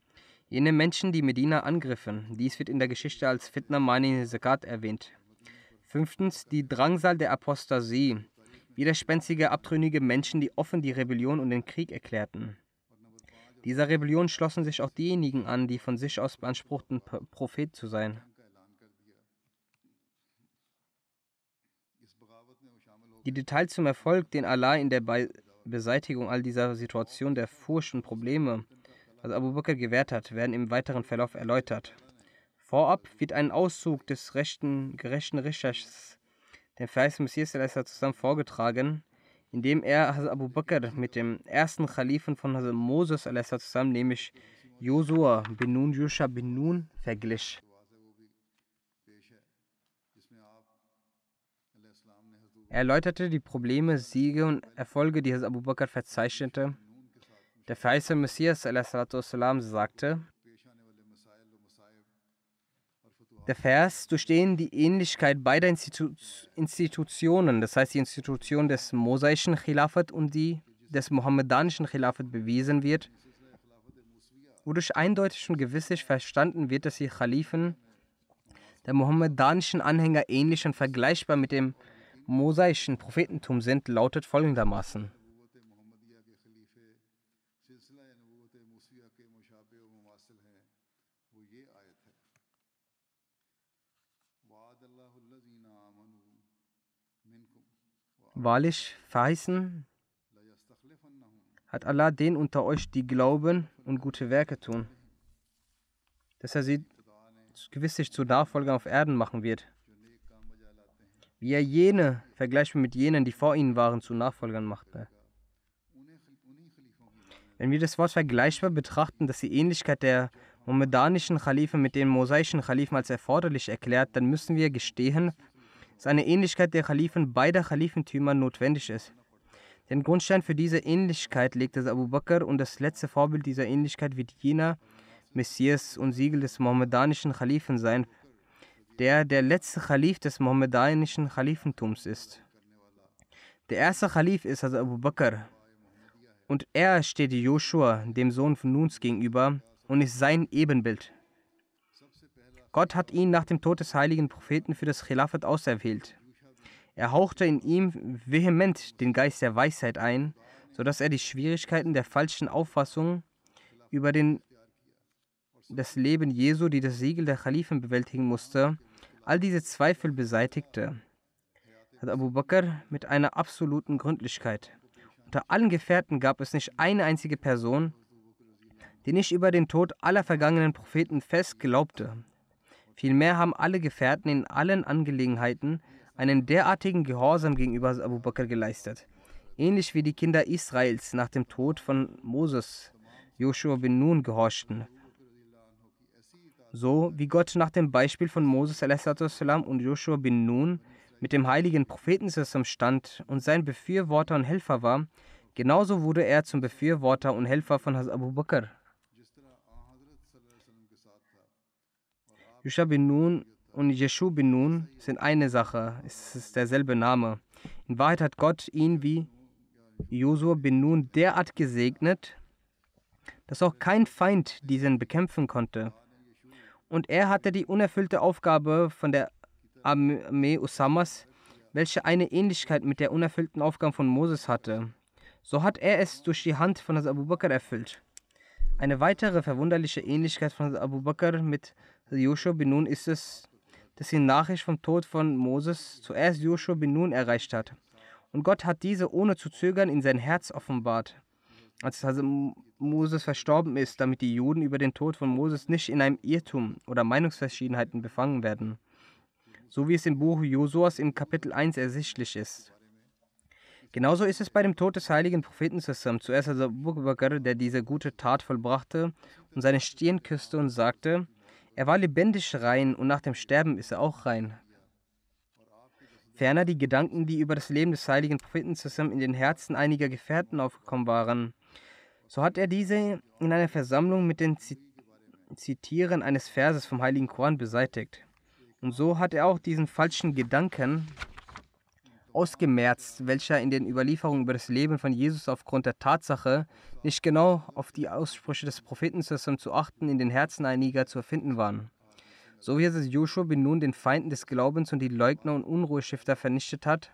Jene Menschen, die Medina angriffen. Dies wird in der Geschichte als Fitna Mani Zakat erwähnt. Fünftens die Drangsal der Apostasie widerspenstige, abtrünnige Menschen, die offen die Rebellion und den Krieg erklärten. Dieser Rebellion schlossen sich auch diejenigen an, die von sich aus beanspruchten, Prophet zu sein. Die Details zum Erfolg, den Allah in der Be Beseitigung all dieser Situationen der Furcht und Probleme, also Abu Bakr gewährt hat, werden im weiteren Verlauf erläutert. Vorab wird ein Auszug des rechten, gerechten Richters den verheißten Messias zusammen vorgetragen, indem er Hazrat Abu Bakr mit dem ersten Khalifen von Hazrat Moses zusammen, nämlich Josua bin Nun, Yusha bin Nun, verglich. Er erläuterte die Probleme, Siege und Erfolge, die Hazrat Abu Bakr verzeichnete. Der verheißte Messias sagte, der Vers, durch den die Ähnlichkeit beider Institu Institutionen, das heißt die Institution des mosaischen Khilafat und die des mohammedanischen Khilafat bewiesen wird, wodurch eindeutig und gewisslich verstanden wird, dass die Khalifen der mohammedanischen Anhänger ähnlich und vergleichbar mit dem mosaischen Prophetentum sind, lautet folgendermaßen. Wahrlich verheißen hat Allah den unter euch, die glauben und gute Werke tun, dass er sie gewisslich zu Nachfolgern auf Erden machen wird. Wie er jene, vergleichbar mit jenen, die vor ihnen waren, zu Nachfolgern machte. Wenn wir das Wort vergleichbar betrachten, dass die Ähnlichkeit der mohammedanischen Khalifen mit den mosaischen Khalifen als erforderlich erklärt, dann müssen wir gestehen, dass eine Ähnlichkeit der Khalifen beider Khalifentümer notwendig ist. Den Grundstein für diese Ähnlichkeit legte Abu Bakr und das letzte Vorbild dieser Ähnlichkeit wird jener Messias und Siegel des mohammedanischen Khalifen sein, der der letzte Khalif des mohammedanischen Khalifentums ist. Der erste Khalif ist also Abu Bakr Und er steht Joshua, dem Sohn von Nuns, gegenüber und ist sein Ebenbild. Gott hat ihn nach dem Tod des heiligen Propheten für das Khilafat auserwählt. Er hauchte in ihm vehement den Geist der Weisheit ein, sodass er die Schwierigkeiten der falschen Auffassung über den, das Leben Jesu, die das Siegel der Khalifen bewältigen musste, all diese Zweifel beseitigte. Hat Abu Bakr mit einer absoluten Gründlichkeit. Unter allen Gefährten gab es nicht eine einzige Person, die nicht über den Tod aller vergangenen Propheten fest glaubte. Vielmehr haben alle Gefährten in allen Angelegenheiten einen derartigen Gehorsam gegenüber Abu Bakr geleistet, ähnlich wie die Kinder Israels nach dem Tod von Moses, Joshua bin Nun, gehorchten. So wie Gott nach dem Beispiel von Moses und Joshua bin Nun mit dem heiligen Propheten stand und sein Befürworter und Helfer war, genauso wurde er zum Befürworter und Helfer von Abu Bakr. Joshua bin Nun und Jeshu bin Nun sind eine Sache, es ist derselbe Name. In Wahrheit hat Gott ihn wie Josua bin Nun derart gesegnet, dass auch kein Feind diesen bekämpfen konnte. Und er hatte die unerfüllte Aufgabe von der Armee Usamas, welche eine Ähnlichkeit mit der unerfüllten Aufgabe von Moses hatte. So hat er es durch die Hand von Abu Bakr erfüllt. Eine weitere verwunderliche Ähnlichkeit von Abu Bakr mit Joshua bin Nun ist es, dass die Nachricht vom Tod von Moses zuerst Joshua bin Nun erreicht hat. Und Gott hat diese ohne zu zögern in sein Herz offenbart. Als Moses verstorben ist, damit die Juden über den Tod von Moses nicht in einem Irrtum oder Meinungsverschiedenheiten befangen werden. So wie es im Buch Josuas im Kapitel 1 ersichtlich ist. Genauso ist es bei dem Tod des heiligen Propheten zusammen. Zuerst also Abu Bakr, der diese gute Tat vollbrachte und seine Stirn küsste und sagte, er war lebendig rein und nach dem Sterben ist er auch rein. Ferner die Gedanken, die über das Leben des heiligen Propheten zusammen in den Herzen einiger Gefährten aufgekommen waren. So hat er diese in einer Versammlung mit den Zitieren eines Verses vom heiligen Koran beseitigt. Und so hat er auch diesen falschen Gedanken ausgemerzt, welcher in den Überlieferungen über das Leben von Jesus aufgrund der Tatsache, nicht genau auf die Aussprüche des Propheten zu achten, in den Herzen einiger zu erfinden waren. So wie es Joshua bin nun den Feinden des Glaubens und die Leugner und Unruhestifter vernichtet hat,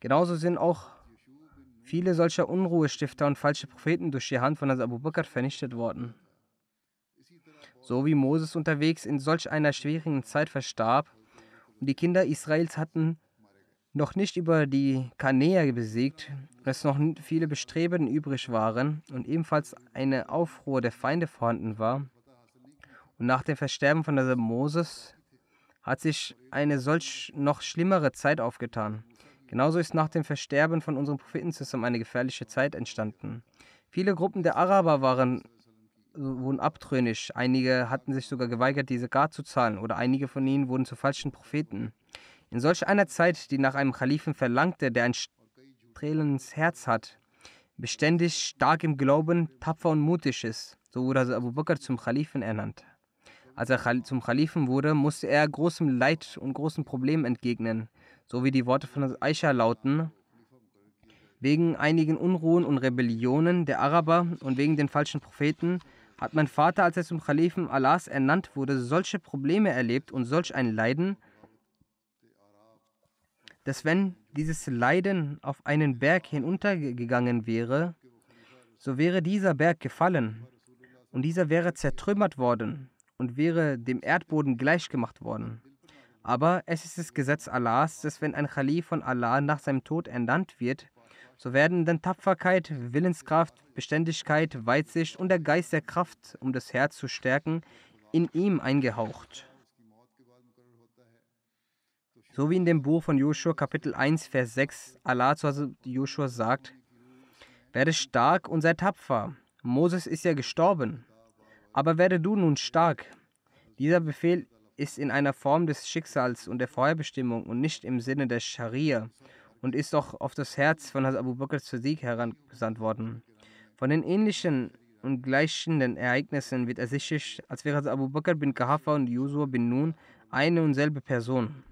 genauso sind auch viele solcher Unruhestifter und falsche Propheten durch die Hand von Abu Bakr vernichtet worden. So wie Moses unterwegs in solch einer schwierigen Zeit verstarb und die Kinder Israels hatten noch nicht über die Kanäer besiegt, dass noch viele Bestrebungen übrig waren und ebenfalls eine Aufruhr der Feinde vorhanden war. Und nach dem Versterben von Moses hat sich eine solch noch schlimmere Zeit aufgetan. Genauso ist nach dem Versterben von unserem Propheten zusammen eine gefährliche Zeit entstanden. Viele Gruppen der Araber waren wurden abtrünnig, einige hatten sich sogar geweigert, diese gar zu zahlen, oder einige von ihnen wurden zu falschen Propheten. In solch einer Zeit, die nach einem Kalifen verlangte, der ein strahlendes Herz hat, beständig stark im Glauben, tapfer und mutig ist, so wurde also Abu Bakr zum Kalifen ernannt. Als er zum Kalifen wurde, musste er großem Leid und großen Problemen entgegnen, so wie die Worte von Aisha lauten, wegen einigen Unruhen und Rebellionen der Araber und wegen den falschen Propheten hat mein Vater, als er zum Kalifen Allahs ernannt wurde, solche Probleme erlebt und solch ein Leiden, dass wenn dieses Leiden auf einen Berg hinuntergegangen wäre, so wäre dieser Berg gefallen und dieser wäre zertrümmert worden und wäre dem Erdboden gleichgemacht worden. Aber es ist das Gesetz Allahs, dass wenn ein Khalif von Allah nach seinem Tod ernannt wird, so werden dann Tapferkeit, Willenskraft, Beständigkeit, Weitsicht und der Geist der Kraft, um das Herz zu stärken, in ihm eingehaucht. So wie in dem Buch von Joshua Kapitel 1, Vers 6 Allah zu Joshua sagt, werde stark und sei tapfer. Moses ist ja gestorben. Aber werde du nun stark. Dieser Befehl ist in einer Form des Schicksals und der Vorherbestimmung und nicht im Sinne der Scharia und ist auch auf das Herz von Abu Bakr Siddiq herangesandt worden. Von den ähnlichen und gleichenden Ereignissen wird ersichtlich, als wäre Abu Bakr bin Kahafa und Yusuf bin Nun eine und selbe Person.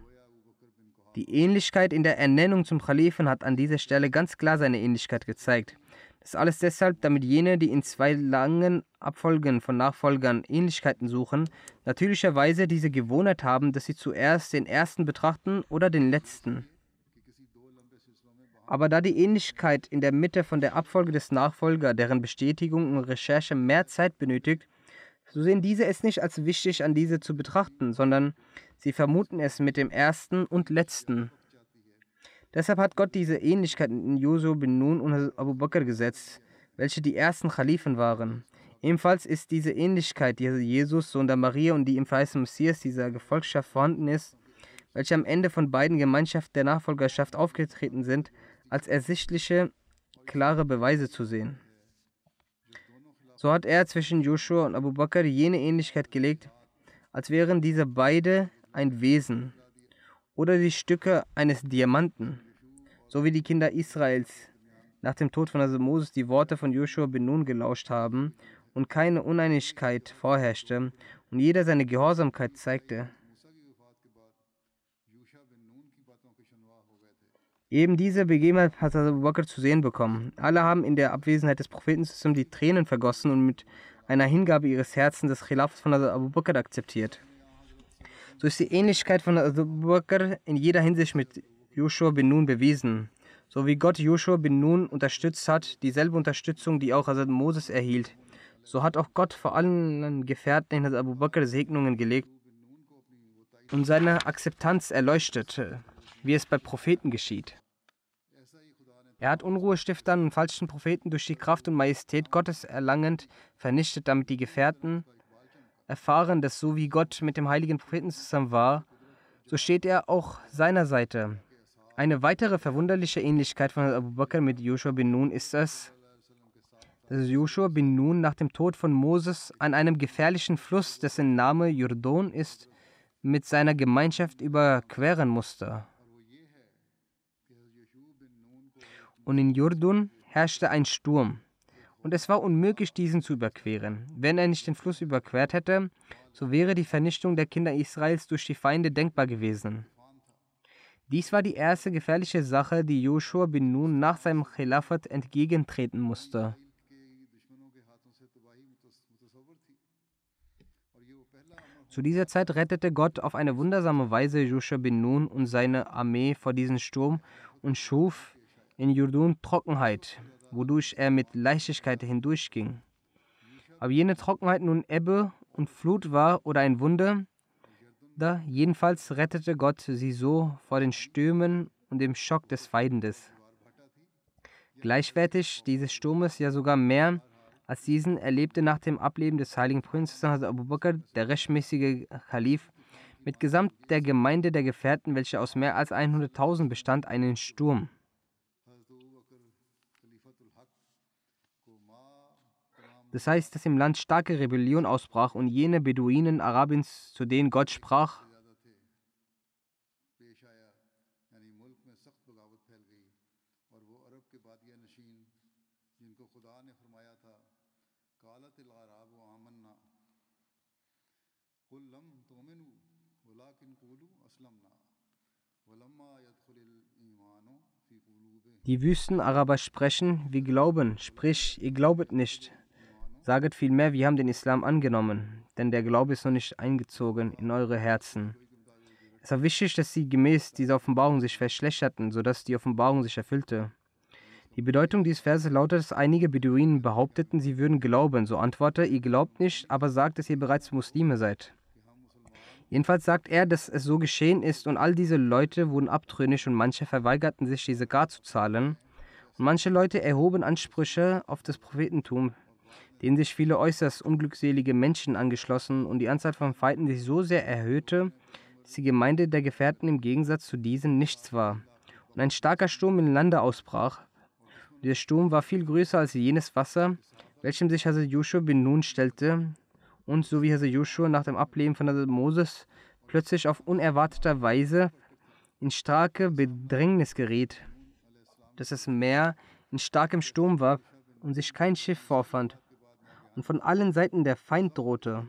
Die Ähnlichkeit in der Ernennung zum Kalifen hat an dieser Stelle ganz klar seine Ähnlichkeit gezeigt. Das alles deshalb, damit jene, die in zwei langen Abfolgen von Nachfolgern Ähnlichkeiten suchen, natürlicherweise diese Gewohnheit haben, dass sie zuerst den ersten betrachten oder den letzten. Aber da die Ähnlichkeit in der Mitte von der Abfolge des Nachfolger, deren Bestätigung und Recherche mehr Zeit benötigt, so sehen diese es nicht als wichtig, an diese zu betrachten, sondern sie vermuten es mit dem ersten und letzten. Deshalb hat Gott diese Ähnlichkeit in Josu bin Nun und Abu Bakr gesetzt, welche die ersten Khalifen waren. Ebenfalls ist diese Ähnlichkeit, die Jesus, Sohn der Maria und die im verheißenen Messias dieser Gefolgschaft vorhanden ist, welche am Ende von beiden Gemeinschaften der Nachfolgerschaft aufgetreten sind, als ersichtliche, klare Beweise zu sehen. So hat er zwischen Joshua und Abu Bakr jene Ähnlichkeit gelegt, als wären diese beide ein Wesen oder die Stücke eines Diamanten, so wie die Kinder Israels nach dem Tod von Hazrat Moses die Worte von Joshua bin Nun gelauscht haben und keine Uneinigkeit vorherrschte und jeder seine Gehorsamkeit zeigte. Eben diese Begebenheit hat Abu Bakr zu sehen bekommen. Alle haben in der Abwesenheit des Propheten die Tränen vergossen und mit einer Hingabe ihres Herzens das Khilafat von Abu Bakr akzeptiert. So ist die Ähnlichkeit von Abu Bakr in jeder Hinsicht mit Joshua bin Nun bewiesen. So wie Gott Joshua bin Nun unterstützt hat, dieselbe Unterstützung, die auch Hazrat Moses erhielt, so hat auch Gott vor allen Gefährten in Hazrat Abu Bakr Segnungen gelegt und seine Akzeptanz erleuchtet, wie es bei Propheten geschieht. Er hat Unruhestiftern und falschen Propheten durch die Kraft und Majestät Gottes erlangend vernichtet, damit die Gefährten erfahren, dass so wie Gott mit dem heiligen Propheten zusammen war, so steht er auch seiner Seite. Eine weitere verwunderliche Ähnlichkeit von Abu Bakr mit Joshua bin Nun ist es, dass Joshua bin Nun nach dem Tod von Moses an einem gefährlichen Fluss, dessen Name Jordan ist, mit seiner Gemeinschaft überqueren musste. und in Jordan herrschte ein Sturm. Und es war unmöglich, diesen zu überqueren. Wenn er nicht den Fluss überquert hätte, so wäre die Vernichtung der Kinder Israels durch die Feinde denkbar gewesen. Dies war die erste gefährliche Sache, die Joshua bin Nun nach seinem Khilafat entgegentreten musste. Zu dieser Zeit rettete Gott auf eine wundersame Weise Joshua bin Nun und seine Armee vor diesem Sturm und schuf in Jordan Trockenheit, wodurch er mit Leichtigkeit hindurchging. Ob jene Trockenheit nun Ebbe und Flut war oder ein Wunder, da jedenfalls rettete Gott sie so vor den Stürmen und dem Schock des Feindes. Gleichwertig dieses Sturmes, ja sogar mehr als diesen, erlebte nach dem Ableben des heiligen Prinzen Abu Bakr, der rechtmäßige Kalif, mit Gesamt der Gemeinde der Gefährten, welche aus mehr als 100.000 bestand, einen Sturm. Das heißt, dass im Land starke Rebellion ausbrach und jene Beduinen Arabiens, zu denen Gott sprach, Die Wüstenaraber sprechen, wir glauben, sprich, ihr glaubet nicht. Saget vielmehr, wir haben den Islam angenommen, denn der Glaube ist noch nicht eingezogen in eure Herzen. Es war wichtig, dass sie gemäß dieser Offenbarung sich verschlechterten, sodass die Offenbarung sich erfüllte. Die Bedeutung dieses Verses lautet, dass einige Beduinen behaupteten, sie würden glauben. So antworte, ihr glaubt nicht, aber sagt, dass ihr bereits Muslime seid. Jedenfalls sagt er, dass es so geschehen ist und all diese Leute wurden abtrünnig und manche verweigerten sich, diese Gar zu zahlen. Und manche Leute erhoben Ansprüche auf das Prophetentum, denen sich viele äußerst unglückselige Menschen angeschlossen und die Anzahl von Feinden sich so sehr erhöhte, dass die Gemeinde der Gefährten im Gegensatz zu diesen nichts war. Und ein starker Sturm im Lande ausbrach. Und dieser Sturm war viel größer als jenes Wasser, welchem sich Hazrat Joshua bin Nun stellte, und so wie Hazrat Joshua nach dem Ableben von Hazrat Moses plötzlich auf unerwartete Weise in starke Bedrängnis geriet, dass das Meer in starkem Sturm war und sich kein Schiff vorfand und von allen Seiten der Feind drohte.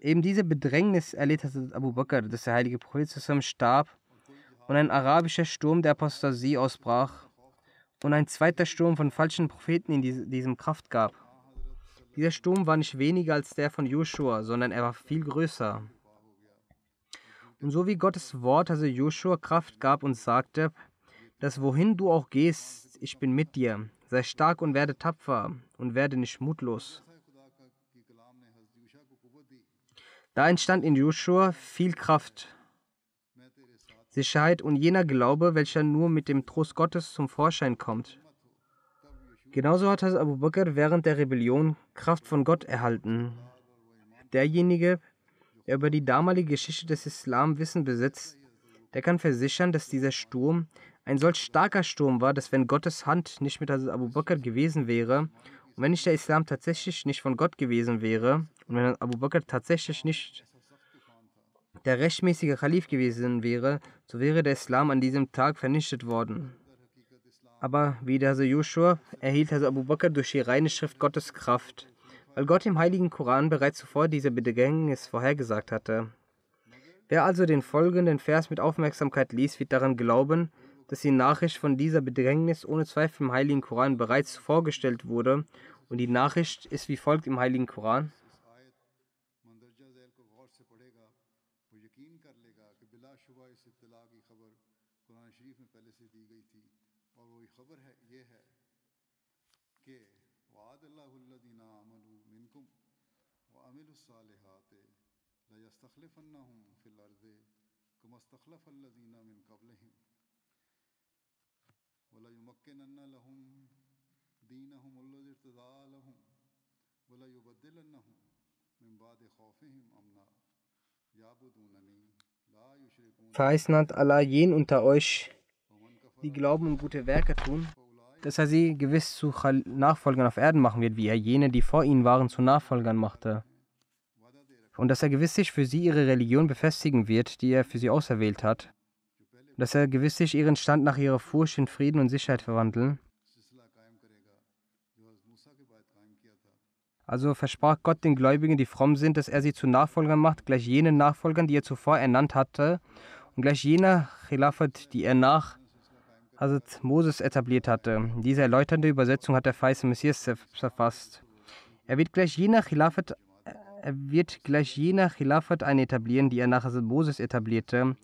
Eben diese Bedrängnis erlitt Hazrat Abu Bakr, dass der heilige Prophet zusammen starb und ein arabischer Sturm der Apostasie ausbrach und ein zweiter Sturm von falschen Propheten in diesem Kraft gab. Dieser Sturm war nicht weniger als der von Joshua, sondern er war viel größer. Und so wie Gottes Wort also Joshua Kraft gab und sagte, dass wohin du auch gehst, ich bin mit dir, sei stark und werde tapfer und werde nicht mutlos. Da entstand in Joshua viel Kraft, Sicherheit und jener Glaube, welcher nur mit dem Trost Gottes zum Vorschein kommt. Genauso hat Abu Bakr während der Rebellion Kraft von Gott erhalten. Derjenige, der über die damalige Geschichte des Islam Wissen besitzt, der kann versichern, dass dieser Sturm ein solch starker Sturm war, dass wenn Gottes Hand nicht mit Abu Bakr gewesen wäre und wenn nicht der Islam tatsächlich nicht von Gott gewesen wäre und wenn Abu Bakr tatsächlich nicht der rechtmäßige Kalif gewesen wäre, so wäre der Islam an diesem Tag vernichtet worden. Aber wie der Joshua erhielt Hazrat Abu Bakr durch die reine Schrift Gottes Kraft, weil Gott im heiligen Koran bereits zuvor diese Bedrängnis vorhergesagt hatte. Wer also den folgenden Vers mit Aufmerksamkeit liest, wird daran glauben, dass die Nachricht von dieser Bedrängnis ohne Zweifel im heiligen Koran bereits vorgestellt wurde und die Nachricht ist wie folgt im heiligen Koran. ليستخلفنهم في الأرض كما استخلف الذين من قبلهم وليمكنن لهم دينهم الذي ارتضى لهم وليبدلنهم من بعد خوفهم أمنا يعبدونني Verheißen hat Allah jenen unter euch, die glauben und gute Werke tun, dass er sie gewiss zu Nachfolgern auf Erden machen wird, wie er jene, die vor ihnen waren, zu Nachfolgern machte und dass er gewiss sich für sie ihre Religion befestigen wird, die er für sie auserwählt hat, und dass er gewiss sich ihren Stand nach ihrer Furcht in Frieden und Sicherheit verwandeln. Also versprach Gott den Gläubigen, die fromm sind, dass er sie zu Nachfolgern macht, gleich jenen Nachfolgern, die er zuvor ernannt hatte, und gleich jener Khilafat, die er nach Hazrat Moses etabliert hatte. Diese erläuternde Übersetzung hat der Feise Messias verfasst. Er wird gleich jener Khilafat er wird gleich jener Khilafat eine etablieren, die er nach Moses etablierte.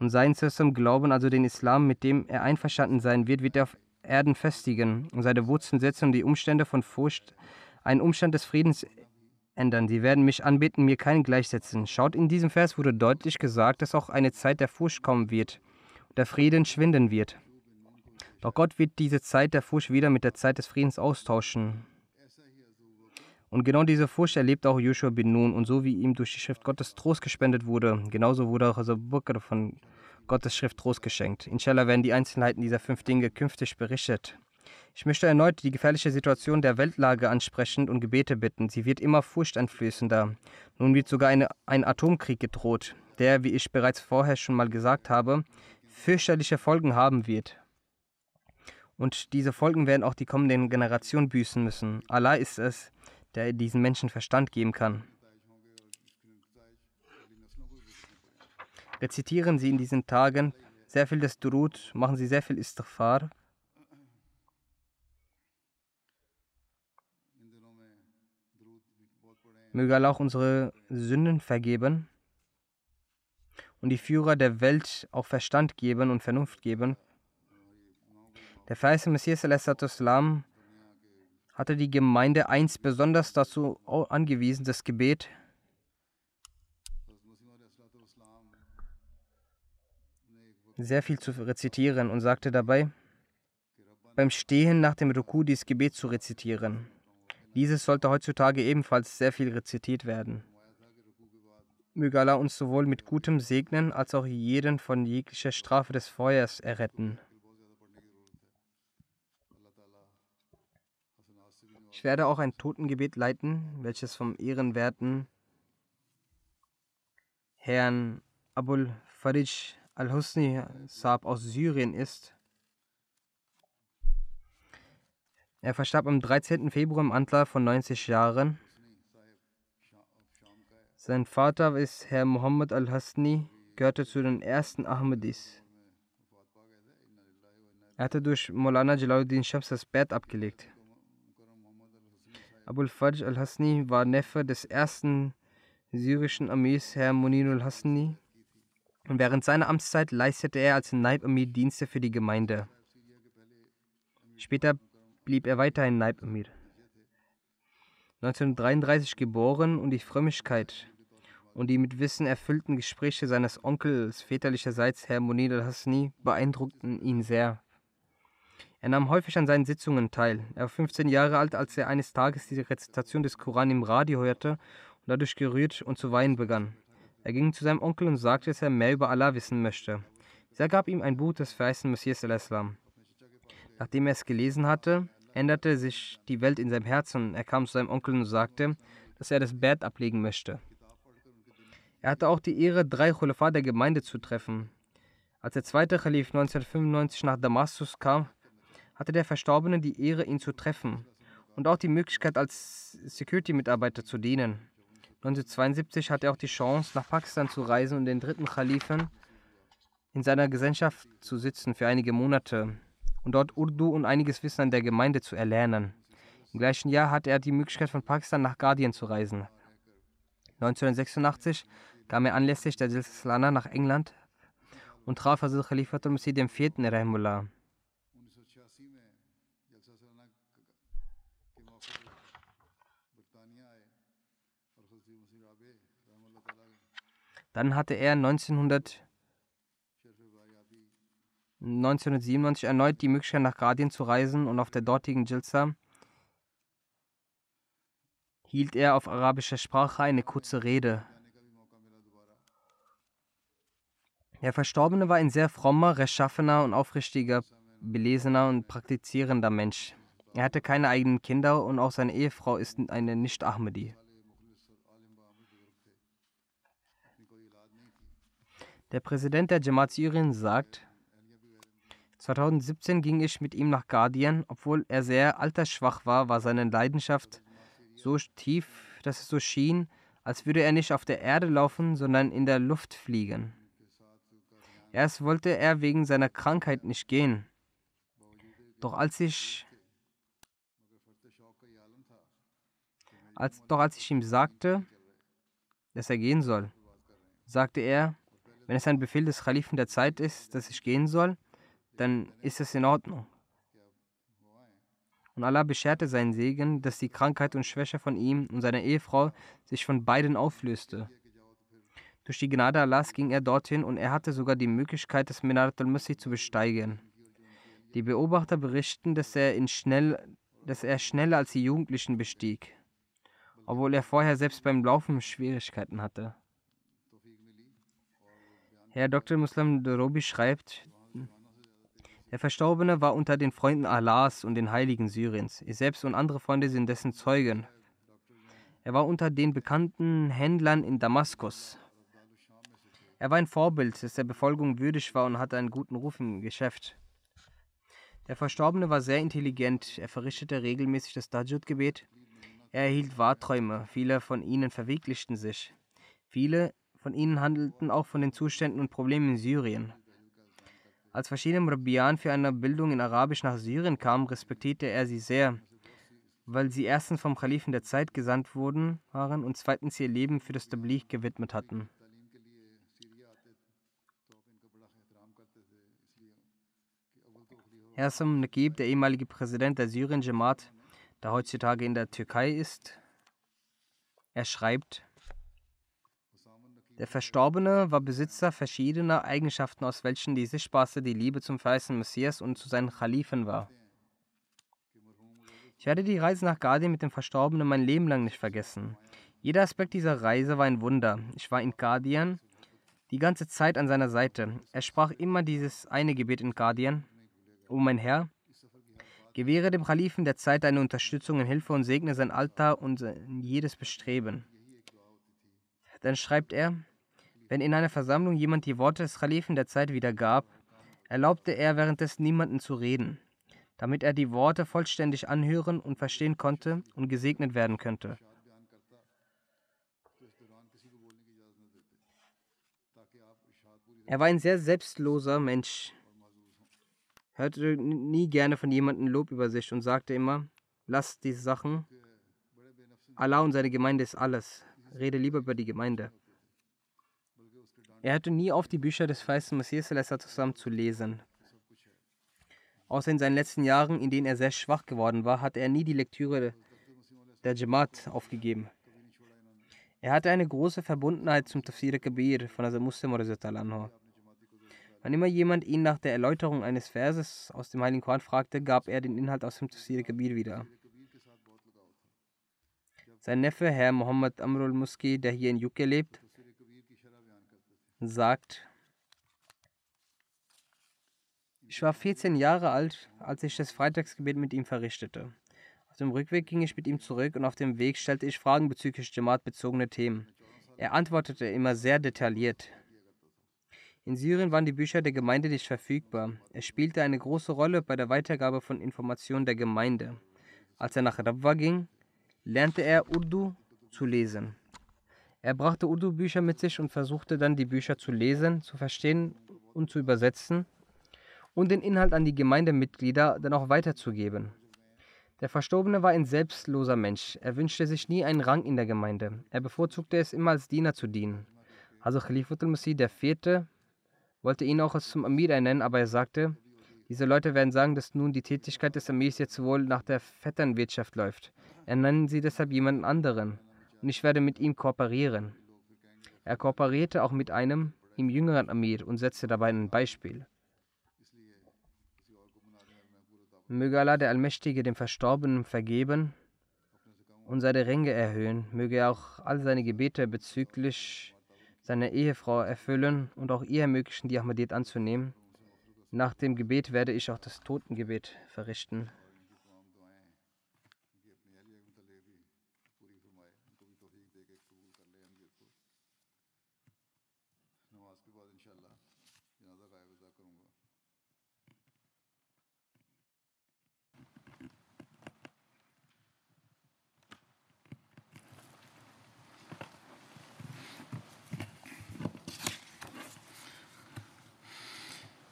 Und seinen System Glauben, also den Islam, mit dem er einverstanden sein wird, wird er auf Erden festigen und seine Wurzeln setzen und die Umstände von Furcht, einen Umstand des Friedens ändern. Sie werden mich anbeten, mir keinen gleichsetzen. Schaut, in diesem Vers wurde deutlich gesagt, dass auch eine Zeit der Furcht kommen wird der Frieden schwinden wird. Doch Gott wird diese Zeit der Furcht wieder mit der Zeit des Friedens austauschen. Und genau diese Furcht erlebt auch Joshua bin Nun. Und so wie ihm durch die Schrift Gottes Trost gespendet wurde, genauso wurde auch Abu Bakr von Gottes Schrift Trost geschenkt. Inshallah werden die Einzelheiten dieser fünf Dinge künftig berichtet. Ich möchte erneut die gefährliche Situation der Weltlage ansprechen und Gebete bitten. Sie wird immer furchteinflößender. Nun wird sogar eine, ein Atomkrieg gedroht, der, wie ich bereits vorher schon mal gesagt habe, fürchterliche Folgen haben wird. Und diese Folgen werden auch die kommenden Generationen büßen müssen. Allah ist es, der diesen Menschen Verstand geben kann. Rezitieren Sie in diesen Tagen sehr viel des Durud, machen Sie sehr viel Istighfar. Möge Allah auch unsere Sünden vergeben und die Führer der Welt auch Verstand geben und Vernunft geben. Der verheißene Messias hatte die Gemeinde einst besonders dazu angewiesen, das Gebet sehr viel zu rezitieren und sagte dabei, beim Stehen nach dem Ruku dieses Gebet zu rezitieren. Dieses sollte heutzutage ebenfalls sehr viel rezitiert werden. Möge Allah uns sowohl mit Gutem segnen, als auch jeden von jeglicher Strafe des Feuers erretten. Ich werde auch ein Totengebet leiten, welches vom ehrenwerten Herrn Abul Farij al-Husni Saab aus Syrien ist. Er verstarb am 13. Februar im Alter von 90 Jahren. Sein Vater ist Herr Muhammad al-Hasni, gehörte zu den ersten Ahmadis. Er hatte durch Maulana Jalaluddin Shams das Bett abgelegt. Abul Fajr al-Hasni war Neffe des ersten syrischen Amirs Herr Muninul Hasni und während seiner Amtszeit leistete er als Naib Amir Dienste für die Gemeinde. Später blieb er weiterhin Naib Amir. 1933 geboren und die Frömmigkeit und die mit Wissen erfüllten Gespräche seines Onkels väterlicherseits, Herr Munir al-Hasni, beeindruckten ihn sehr. Er nahm häufig an seinen Sitzungen teil. Er war 15 Jahre alt, als er eines Tages die Rezitation des Koran im Radio hörte und dadurch gerührt und zu weinen begann. Er ging zu seinem Onkel und sagte, dass er mehr über Allah wissen möchte. Dieser gab ihm ein Buch des verheißenen Messias al-Islam. Nachdem er es gelesen hatte, änderte sich die Welt in seinem Herzen. Er kam zu seinem Onkel und sagte, dass er das Bett ablegen möchte. Er hatte auch die Ehre, drei Khulafa der Gemeinde zu treffen. Als der zweite Khalif 1995 nach Damaskus kam, hatte der Verstorbene die Ehre, ihn zu treffen und auch die Möglichkeit, als Security-Mitarbeiter zu dienen. 1972 hatte er auch die Chance, nach Pakistan zu reisen und den dritten Khalifen in seiner Gesellschaft zu sitzen für einige Monate und dort Urdu und einiges Wissen an der Gemeinde zu erlernen. Im gleichen Jahr hatte er die Möglichkeit, von Pakistan nach Guardian zu reisen. 1986 kam er anlässlich der Silsilana nach England und traf Hazrat Khalifatul Masih IV. Rahimullah. Dann hatte er 1900 1997 erneut die Möglichkeit, nach Guardian zu reisen und auf der dortigen Jilsa hielt er auf arabischer Sprache eine kurze Rede. Der Verstorbene war ein sehr frommer, rechtschaffener und aufrichtiger, belesener und praktizierender Mensch. Er hatte keine eigenen Kinder und auch seine Ehefrau ist eine Nicht-Ahmadi. Der Präsident der Jamaat Syrien sagt, 2017 ging ich mit ihm nach Guardian. Obwohl er sehr altersschwach war, war seine Leidenschaft so tief, dass es so schien, als würde er nicht auf der Erde laufen, sondern in der Luft fliegen. Erst wollte er wegen seiner Krankheit nicht gehen. Doch als ich als, doch als ich ihm sagte, dass er gehen soll, sagte er, wenn es ein Befehl des Khalifen der Zeit ist, dass ich gehen soll, dann ist es in Ordnung. Und Allah bescherte seinen Segen, dass die Krankheit und Schwäche von ihm und seiner Ehefrau sich von beiden auflöste. Durch die Gnade Allahs ging er dorthin und er hatte sogar die Möglichkeit, das Minarat al-Masih zu besteigen. Die Beobachter berichten, dass er, ihn schnell, dass er schneller als die Jugendlichen bestieg, obwohl er vorher selbst beim Laufen Schwierigkeiten hatte. Herr Dr. Muslim Dorobi schreibt, der Verstorbene war unter den Freunden Allahs und den Heiligen Syriens. Ich selbst und andere Freunde sind dessen Zeugen. Er war unter den bekannten Händlern in Damaskus. Er war ein Vorbild, das der Befolgung würdig war und hatte einen guten Ruf im Geschäft. Der Verstorbene war sehr intelligent. Er verrichtete regelmäßig das Dajjud-Gebet. Er erhielt Wahrträume. Viele von ihnen verwirklichten sich. Viele von ihnen handelten auch von den Zuständen und Problemen in Syrien. Als verschiedene Murabian für eine Bildung in Arabisch nach Syrien kamen, respektierte er sie sehr, weil sie erstens vom Kalifen der Zeit gesandt wurden waren und zweitens ihr Leben für das Tabligh gewidmet hatten. Hersam Nakib, der ehemalige Präsident der Syrien-Jamaat, der heutzutage in der Türkei ist, er schreibt, der Verstorbene war Besitzer verschiedener Eigenschaften, aus welchen die sichtbarste die Liebe zum verheißenen Messias und zu seinen Khalifen war. Ich werde die Reise nach Guardian mit dem Verstorbenen mein Leben lang nicht vergessen. Jeder Aspekt dieser Reise war ein Wunder. Ich war in Guardian die ganze Zeit an seiner Seite. Er sprach immer dieses eine Gebet in Guardian. O mein Herr, gewähre dem Khalifen der Zeit deine Unterstützung und Hilfe und segne sein Alter und jedes Bestreben. Dann schreibt er, wenn in einer Versammlung jemand die Worte des Kalifen der Zeit wiedergab, erlaubte er währenddessen niemanden zu reden, damit er die Worte vollständig anhören und verstehen konnte und gesegnet werden könnte. Er war ein sehr selbstloser Mensch, hörte nie gerne von jemandem Lob über sich und sagte immer, lasst diese Sachen, Allah und seine Gemeinde ist alles, rede lieber über die Gemeinde. Er hörte nie auf, die Bücher des feisten Messias zusammen zu lesen. Außer in seinen letzten Jahren, in denen er sehr schwach geworden war, hatte er nie die Lektüre der Jamaat aufgegeben. Er hatte eine große Verbundenheit zum Tafsir Kabir von Hazrat Muslim anhu. Wann immer jemand ihn nach der Erläuterung eines Verses aus dem Heiligen Koran fragte, gab er den Inhalt aus dem Tafsir Kabir wieder. Sein Neffe, Herr Muhammad Amrul Muski, der hier in Yukke lebt, sagt, ich war 14 Jahre alt, als ich das Freitagsgebet mit ihm verrichtete. Auf dem Rückweg ging ich mit ihm zurück und auf dem Weg stellte ich Fragen bezüglich Jamaat-bezogene Themen. Er antwortete immer sehr detailliert. In Syrien waren die Bücher der Gemeinde nicht verfügbar. Er spielte eine große Rolle bei der Weitergabe von Informationen der Gemeinde. Als er nach Rabwa ging, lernte er Urdu zu lesen. Er brachte Urdu-Bücher mit sich und versuchte dann, die Bücher zu lesen, zu verstehen und zu übersetzen und den Inhalt an die Gemeindemitglieder dann auch weiterzugeben. Der Verstorbene war ein selbstloser Mensch. Er wünschte sich nie einen Rang in der Gemeinde. Er bevorzugte es immer als Diener zu dienen. Also Khalifatul Masih der Vierte wollte ihn auch zum Amir ernennen, aber er sagte, diese Leute werden sagen, dass nun die Tätigkeit des Amirs jetzt wohl nach der Vetternwirtschaft läuft. Ernennen Sie deshalb jemanden anderen und ich werde mit ihm kooperieren. Er kooperierte auch mit einem, ihm jüngeren Amir und setzte dabei ein Beispiel. Möge Allah der Allmächtige dem Verstorbenen vergeben und seine Ränge erhöhen. Möge er auch all seine Gebete bezüglich seiner Ehefrau erfüllen und auch ihr ermöglichen, die Ahmadiyyat anzunehmen. Nach dem Gebet werde ich auch das Totengebet verrichten.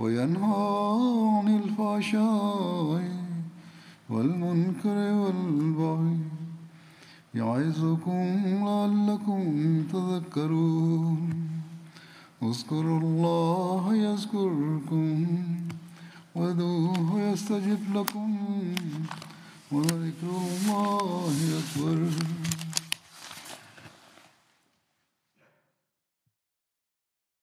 وينهى عن الفحشاء والمنكر والبغي يعظكم لعلكم تذكرون. اذكروا الله يذكركم وادعوه يستجب لكم ولذكر الله أكبر.